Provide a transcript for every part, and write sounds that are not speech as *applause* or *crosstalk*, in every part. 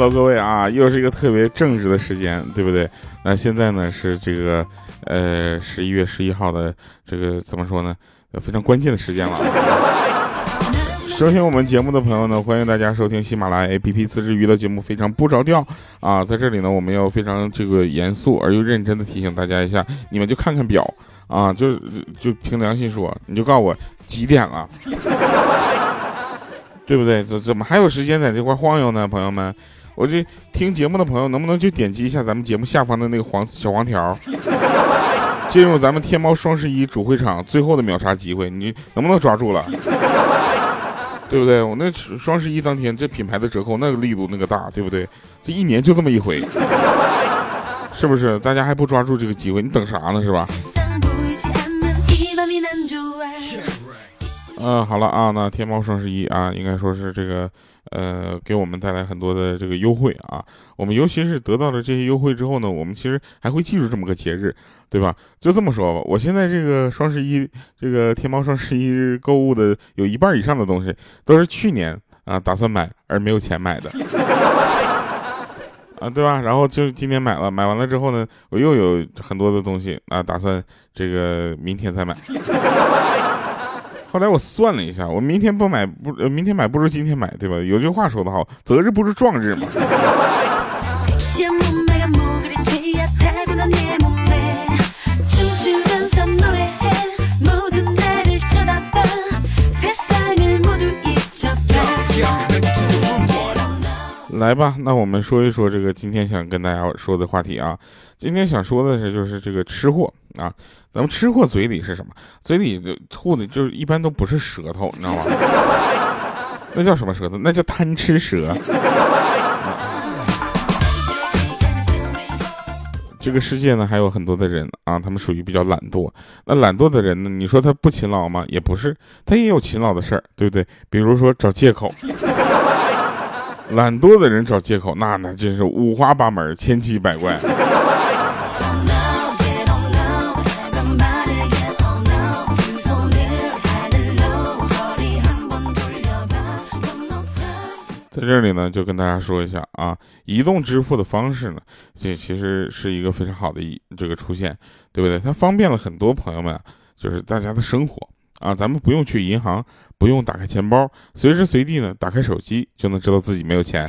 Hello，各位啊，又是一个特别正直的时间，对不对？那现在呢是这个呃十一月十一号的这个怎么说呢？非常关键的时间了。收听我们节目的朋友呢，欢迎大家收听喜马拉雅 APP 自制娱乐节目《非常不着调》啊，在这里呢，我们要非常这个严肃而又认真的提醒大家一下，你们就看看表啊，就就凭良心说，你就告诉我几点了。*laughs* 对不对？怎怎么还有时间在这块晃悠呢，朋友们？我这听节目的朋友，能不能就点击一下咱们节目下方的那个黄小黄条，*laughs* 进入咱们天猫双十一主会场最后的秒杀机会？你能不能抓住了？对不对？我那双十一当天，这品牌的折扣那个力度那个大，对不对？这一年就这么一回，是不是？大家还不抓住这个机会，你等啥呢？是吧？嗯，好了啊，那天猫双十一啊，应该说是这个，呃，给我们带来很多的这个优惠啊。我们尤其是得到了这些优惠之后呢，我们其实还会记住这么个节日，对吧？就这么说吧，我现在这个双十一，这个天猫双十一购物的有一半以上的东西都是去年啊打算买而没有钱买的，*laughs* 啊，对吧？然后就今年买了，买完了之后呢，我又有很多的东西啊打算这个明天再买。后来我算了一下，我明天不买不，明天买不如今天买，对吧？有句话说得好，择日不如撞日嘛。来吧，那我们说一说这个今天想跟大家说的话题啊。今天想说的是，就是这个吃货啊。咱们吃货嘴里是什么？嘴里的吐的，就是一般都不是舌头，你知道吗？*laughs* 那叫什么舌头？那叫贪吃蛇。*laughs* 这个世界呢，还有很多的人啊，他们属于比较懒惰。那懒惰的人呢，你说他不勤劳吗？也不是，他也有勤劳的事儿，对不对？比如说找借口。*laughs* 懒惰的人找借口，那那真是五花八门、千奇百怪。在这里呢，就跟大家说一下啊，移动支付的方式呢，这其实是一个非常好的一这个出现，对不对？它方便了很多朋友们，就是大家的生活。啊，咱们不用去银行，不用打开钱包，随时随地呢，打开手机就能知道自己没有钱。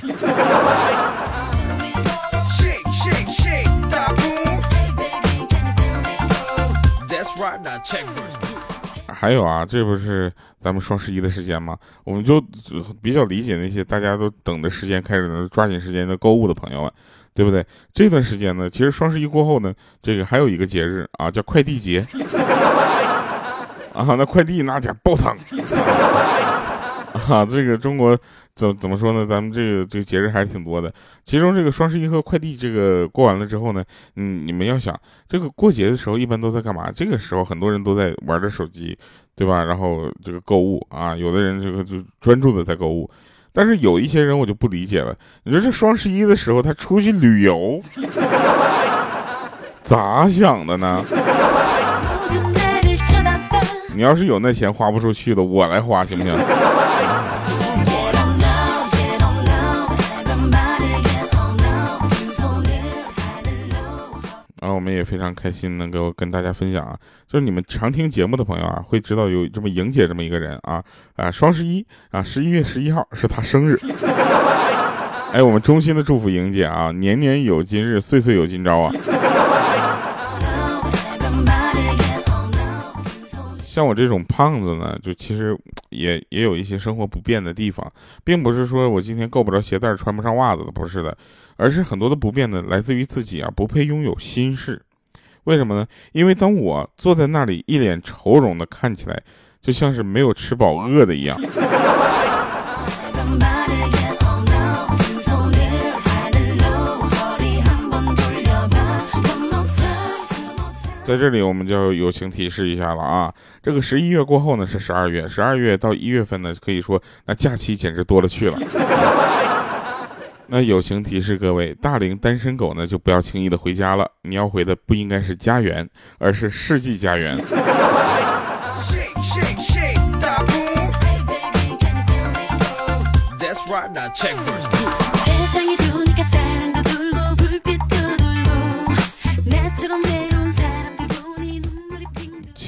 还有啊，这不是咱们双十一的时间吗？我们就比较理解那些大家都等着时间开始呢，抓紧时间的购物的朋友们，对不对？这段时间呢，其实双十一过后呢，这个还有一个节日啊，叫快递节。*laughs* 啊，那快递那家爆仓 *laughs* 啊！这个中国怎怎么说呢？咱们这个这个节日还是挺多的。其中这个双十一和快递这个过完了之后呢，嗯，你们要想这个过节的时候一般都在干嘛？这个时候很多人都在玩着手机，对吧？然后这个购物啊，有的人这个就专注的在购物，但是有一些人我就不理解了。你说这双十一的时候他出去旅游，咋想的呢？你要是有那钱花不出去的，我来花行不行？那，我们也非常开心能够跟大家分享啊，就是你们常听节目的朋友啊，会知道有这么莹姐这么一个人啊啊，双十一啊，十一月十一号是她生日。*laughs* 哎，我们衷心的祝福莹姐啊，年年有今日，岁岁有今朝啊。像我这种胖子呢，就其实也也有一些生活不便的地方，并不是说我今天够不着鞋带穿不上袜子的，不是的，而是很多的不便呢，来自于自己啊不配拥有心事。为什么呢？因为当我坐在那里，一脸愁容的看起来，就像是没有吃饱饿的一样。*laughs* 在这里，我们就友情提示一下了啊！这个十一月过后呢，是十二月，十二月到一月份呢，可以说那假期简直多了去了。那友情提示各位，大龄单身狗呢，就不要轻易的回家了。你要回的不应该是家园，而是世纪家园。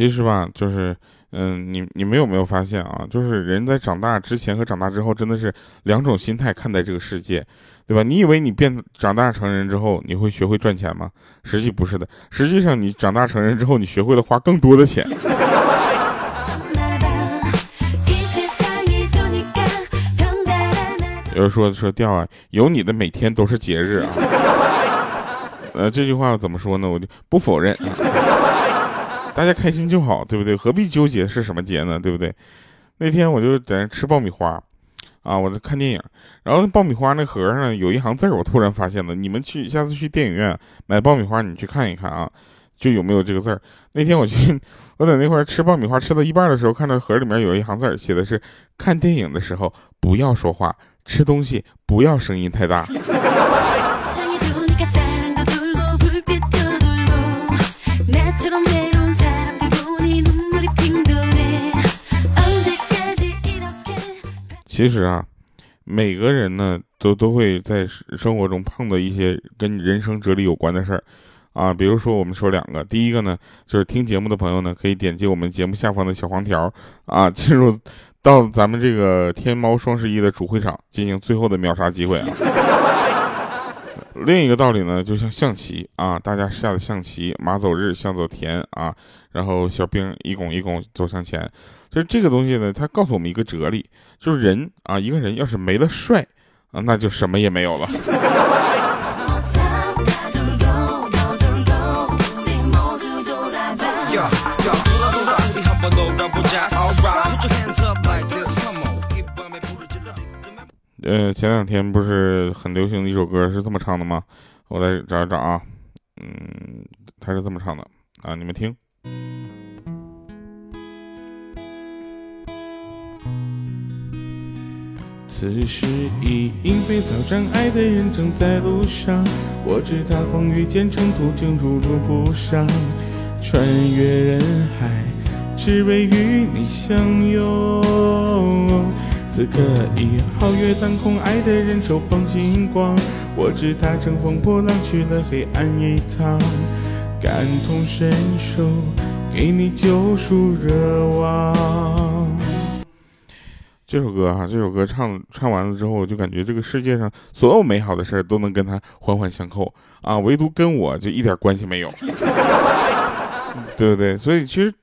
其实吧，就是，嗯，你你们有没有发现啊？就是人在长大之前和长大之后，真的是两种心态看待这个世界，对吧？你以为你变长大成人之后，你会学会赚钱吗？实际不是的，实际上你长大成人之后，你学会了花更多的钱。*laughs* 有人说说调啊，有你的每天都是节日啊。*laughs* 呃，这句话怎么说呢？我就不否认。大家开心就好，对不对？何必纠结是什么节呢？对不对？那天我就在那吃爆米花，啊，我在看电影，然后爆米花那盒上有一行字儿我突然发现了。你们去下次去电影院买爆米花，你去看一看啊，就有没有这个字儿。那天我去，我在那块吃爆米花，吃到一半的时候，看到盒里面有一行字儿写的是：看电影的时候不要说话，吃东西不要声音太大。*laughs* *laughs* 其实啊，每个人呢都都会在生活中碰到一些跟人生哲理有关的事儿，啊，比如说我们说两个，第一个呢就是听节目的朋友呢可以点击我们节目下方的小黄条啊，进入到咱们这个天猫双十一的主会场进行最后的秒杀机会啊。另一个道理呢，就像象棋啊，大家下的象棋，马走日，象走田啊，然后小兵一拱一拱走向前。就是这个东西呢，它告诉我们一个哲理，就是人啊，一个人要是没了帅啊，那就什么也没有了。*laughs* 呃，前两天不是很流行的一首歌是这么唱的吗？我来找一找啊，嗯，他是这么唱的啊，你们听。此时已莺飞草长，爱的人正在路上。我知他风雨兼程，途经如路不赏，穿越人海，只为与你相拥。此刻已皓月当空，爱的人手捧星光。我知他乘风破浪去了黑暗一趟，感同身受，给你救赎热望。这首歌哈，这首歌唱唱完了之后，我就感觉这个世界上所有美好的事儿都能跟他环环相扣啊，唯独跟我就一点关系没有，*laughs* 对不对？所以其实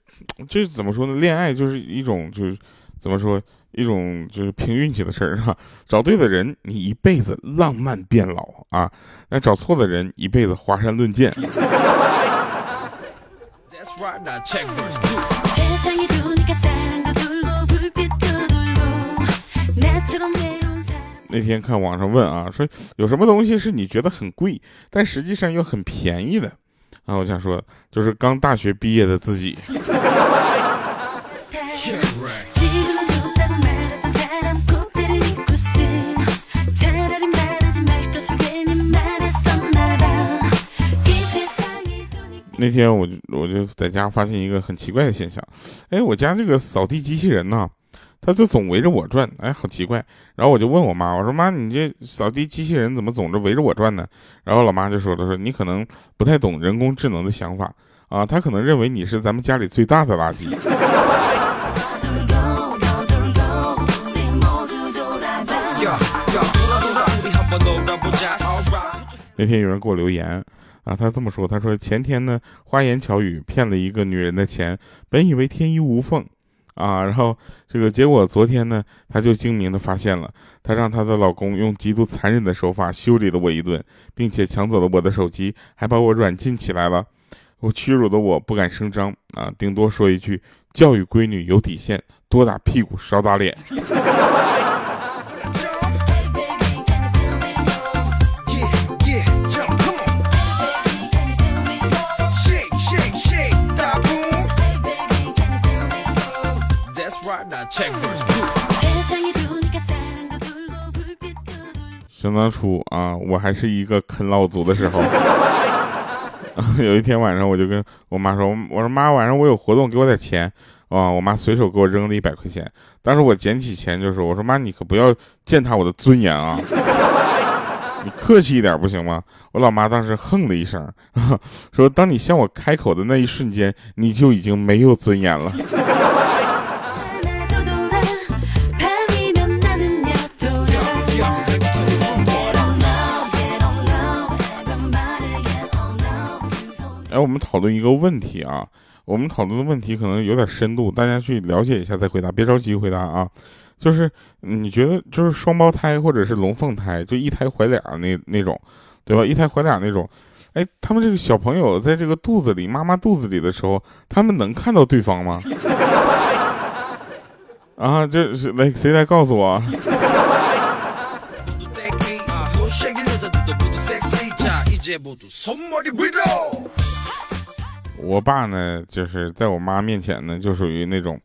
这怎么说呢？恋爱就是一种就是怎么说一种就是凭运气的事儿哈。找对的人，你一辈子浪漫变老啊；那找错的人，一辈子华山论剑。那天看网上问啊，说有什么东西是你觉得很贵，但实际上又很便宜的？啊，我想说，就是刚大学毕业的自己。那天我就我就在家发现一个很奇怪的现象，哎，我家这个扫地机器人呢？它就总围着我转，哎，好奇怪。然后我就问我妈，我说妈，你这扫地机器人怎么总是围着我转呢？然后老妈就说她说你可能不太懂人工智能的想法啊，他可能认为你是咱们家里最大的垃圾。那天有人给我留言啊，他这么说，他说前天呢花言巧语骗了一个女人的钱，本以为天衣无缝。啊，然后这个结果，昨天呢，她就精明的发现了，她让她的老公用极度残忍的手法修理了我一顿，并且抢走了我的手机，还把我软禁起来了。我屈辱的我不敢声张啊，顶多说一句：教育闺女有底线，多打屁股少打脸。*laughs* 想当初啊，我还是一个啃老族的时候，*laughs* 有一天晚上，我就跟我妈说：“我说妈，晚上我有活动，给我点钱。”啊，我妈随手给我扔了一百块钱。当时我捡起钱就说：“我说妈，你可不要践踏我的尊严啊！*laughs* 你客气一点不行吗？我老妈当时哼了一声，*laughs* 说：“当你向我开口的那一瞬间，你就已经没有尊严了。”哎，我们讨论一个问题啊，我们讨论的问题可能有点深度，大家去了解一下再回答，别着急回答啊。就是你觉得就是双胞胎或者是龙凤胎，就一胎怀俩那那种，对吧？一胎怀俩那种，哎，他们这个小朋友在这个肚子里，妈妈肚子里的时候，他们能看到对方吗？*laughs* 啊，这是来谁来告诉我？我爸呢，就是在我妈面前呢，就属于那种。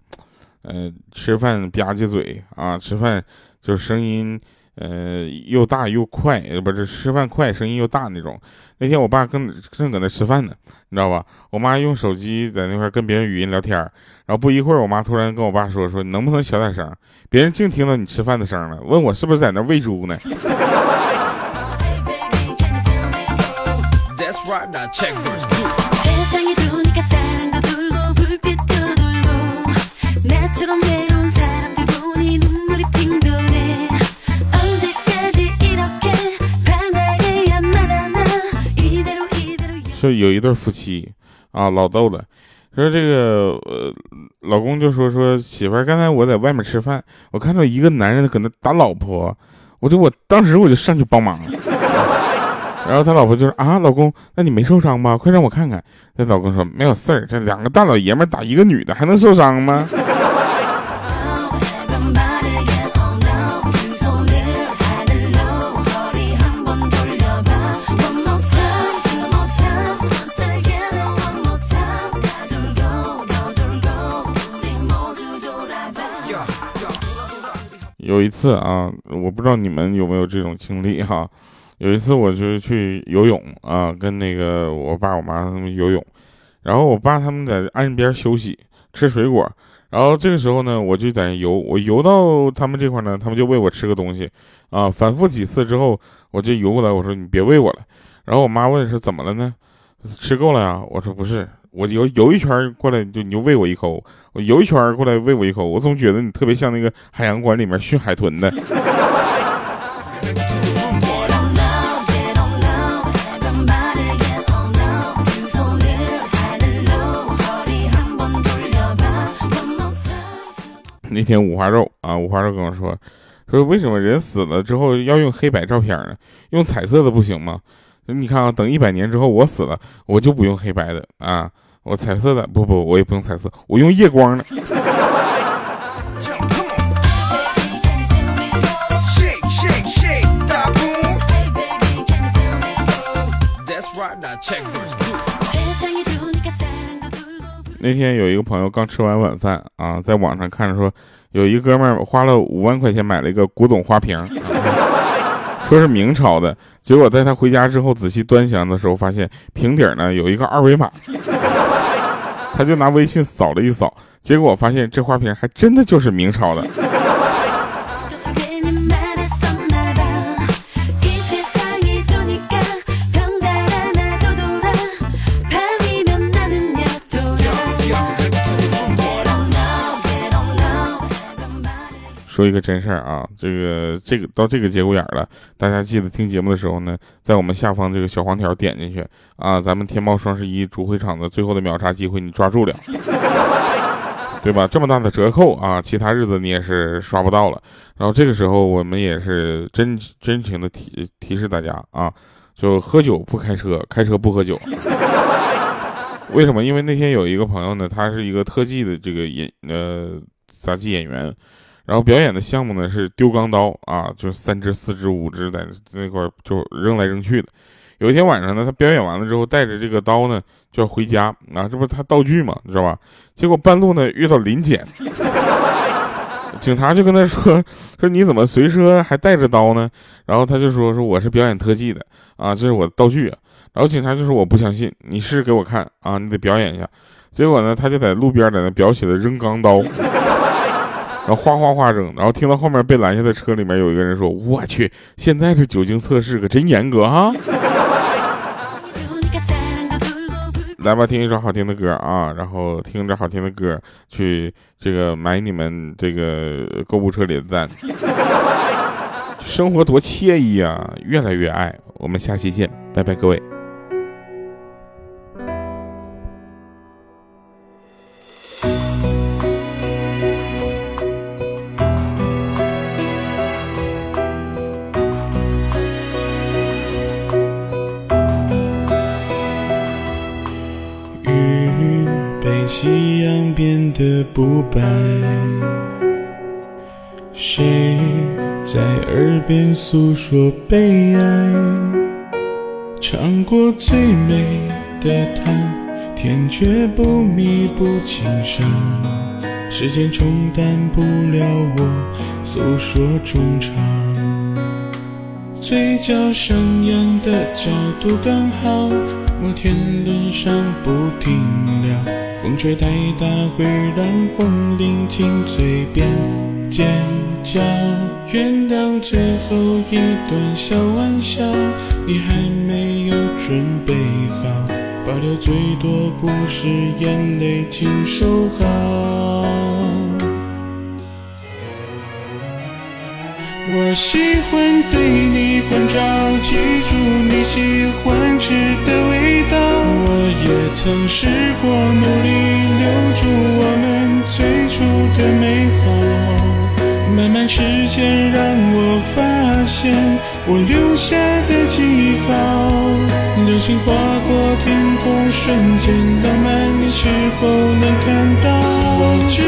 呃，吃饭吧唧嘴啊，吃饭就声音，呃，又大又快，不是吃饭快，声音又大那种。那天我爸跟正搁那吃饭呢，你知道吧？我妈用手机在那块跟别人语音聊天，然后不一会儿，我妈突然跟我爸说：“说能不能小点声？别人净听到你吃饭的声了。”问我是不是在那喂猪呢？就有一对夫妻啊，老逗了，说这个呃，老公就说说媳妇儿，刚才我在外面吃饭，我看到一个男人搁那打老婆，我就我当时我就上去帮忙了，*laughs* 然后他老婆就说啊，老公，那你没受伤吧？快让我看看。那老公说没有事儿，这两个大老爷们打一个女的还能受伤吗？有一次啊，我不知道你们有没有这种经历哈。有一次我就去游泳啊，跟那个我爸我妈他们游泳，然后我爸他们在岸边休息吃水果，然后这个时候呢，我就在游，我游到他们这块呢，他们就喂我吃个东西啊。反复几次之后，我就游过来，我说你别喂我了。然后我妈问是怎么了呢？吃够了呀？我说不是。我游游一圈过来，你就你就喂我一口；我游一圈过来喂我一口。我总觉得你特别像那个海洋馆里面训海豚的。*laughs* 那天五花肉啊，五花肉跟我说，说为什么人死了之后要用黑白照片呢？用彩色的不行吗？你看啊，等一百年之后我死了，我就不用黑白的啊。我彩色的不不，我也不用彩色，我用夜光的。那天有一个朋友刚吃完晚饭啊，在网上看着说，有一哥们儿花了五万块钱买了一个古董花瓶。说是明朝的，结果在他回家之后仔细端详的时候，发现瓶底呢有一个二维码，他就拿微信扫了一扫，结果发现这花瓶还真的就是明朝的。说一个真事儿啊，这个这个到这个节骨眼了，大家记得听节目的时候呢，在我们下方这个小黄条点进去啊，咱们天猫双十一主会场的最后的秒杀机会你抓住了，*laughs* 对吧？这么大的折扣啊，其他日子你也是刷不到了。然后这个时候我们也是真真情的提提示大家啊，就喝酒不开车，开车不喝酒。*laughs* 为什么？因为那天有一个朋友呢，他是一个特技的这个演呃杂技演员。然后表演的项目呢是丢钢刀啊，就三只、四只、五只在那块就扔来扔去的。有一天晚上呢，他表演完了之后，带着这个刀呢就要回家啊，这不是他道具嘛，你知道吧？结果半路呢遇到临检，*laughs* 警察就跟他说说你怎么随车还带着刀呢？然后他就说说我是表演特技的啊，这是我的道具啊。然后警察就说我不相信，你试试给我看啊，你得表演一下。结果呢，他就在路边在那表起了扔钢刀。然后哗哗哗扔，然后听到后面被拦下的车里面有一个人说：“我去，现在这酒精测试可真严格哈。”来吧，听一首好听的歌啊，然后听着好听的歌去这个买你们这个购物车里的单，生活多惬意啊！越来越爱，我们下期见，拜拜，各位。不白，谁在耳边诉说悲哀？尝过最美的糖，甜却不弥补情伤。时间冲淡不了我诉说衷肠，嘴角上扬的角度刚好，摩天轮上不停聊。风吹太大，会让风铃进嘴边尖叫。原谅最后一段小玩笑，你还没有准备好，保留最多故事，眼泪请收好。我喜欢对你关照，记住你喜欢吃的。曾试过努力留住我们最初的美好，慢慢时间让我发现我留下的记号。流星划过天空，瞬间浪漫，你是否能看到？我知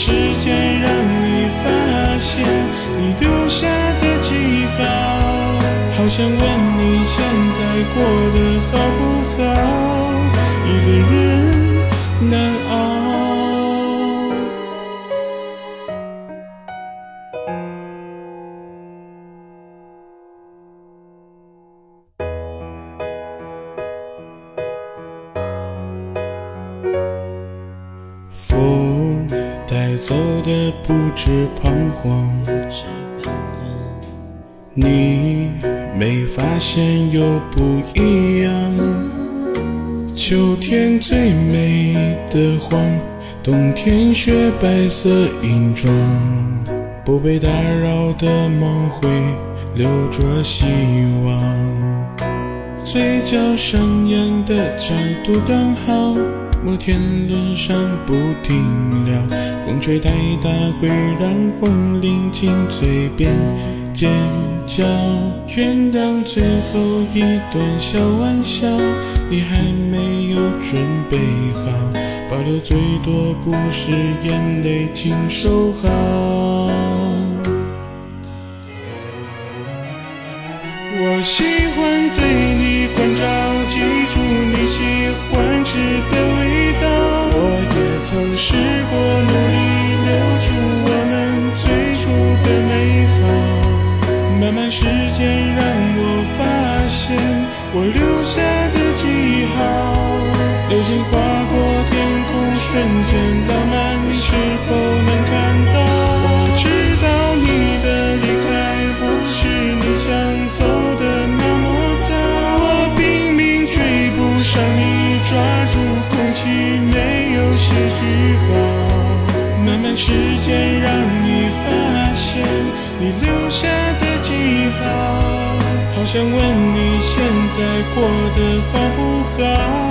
时间让你发现你留下的记号，好想问你现在过得好不好？是彷徨，你没发现又不一样。秋天最美的黄，冬天雪白色银装，不被打扰的梦会留着希望。嘴角上扬的角度刚好，摩天轮上不停聊。风吹太大会让风铃进嘴边尖叫。原谅最后一段小玩笑，你还没有准备好，保留最多故事，眼泪请收好。我喜欢对你关照，记住你喜欢吃的我留下的记号。流星划过天空，瞬间浪漫，你是否能看到？我知道你的离开不是你想走的那么早，我拼命追不上你，抓住空气没有写句号。慢慢时间让你发现你留下的记号，好想问你现在过得好不好？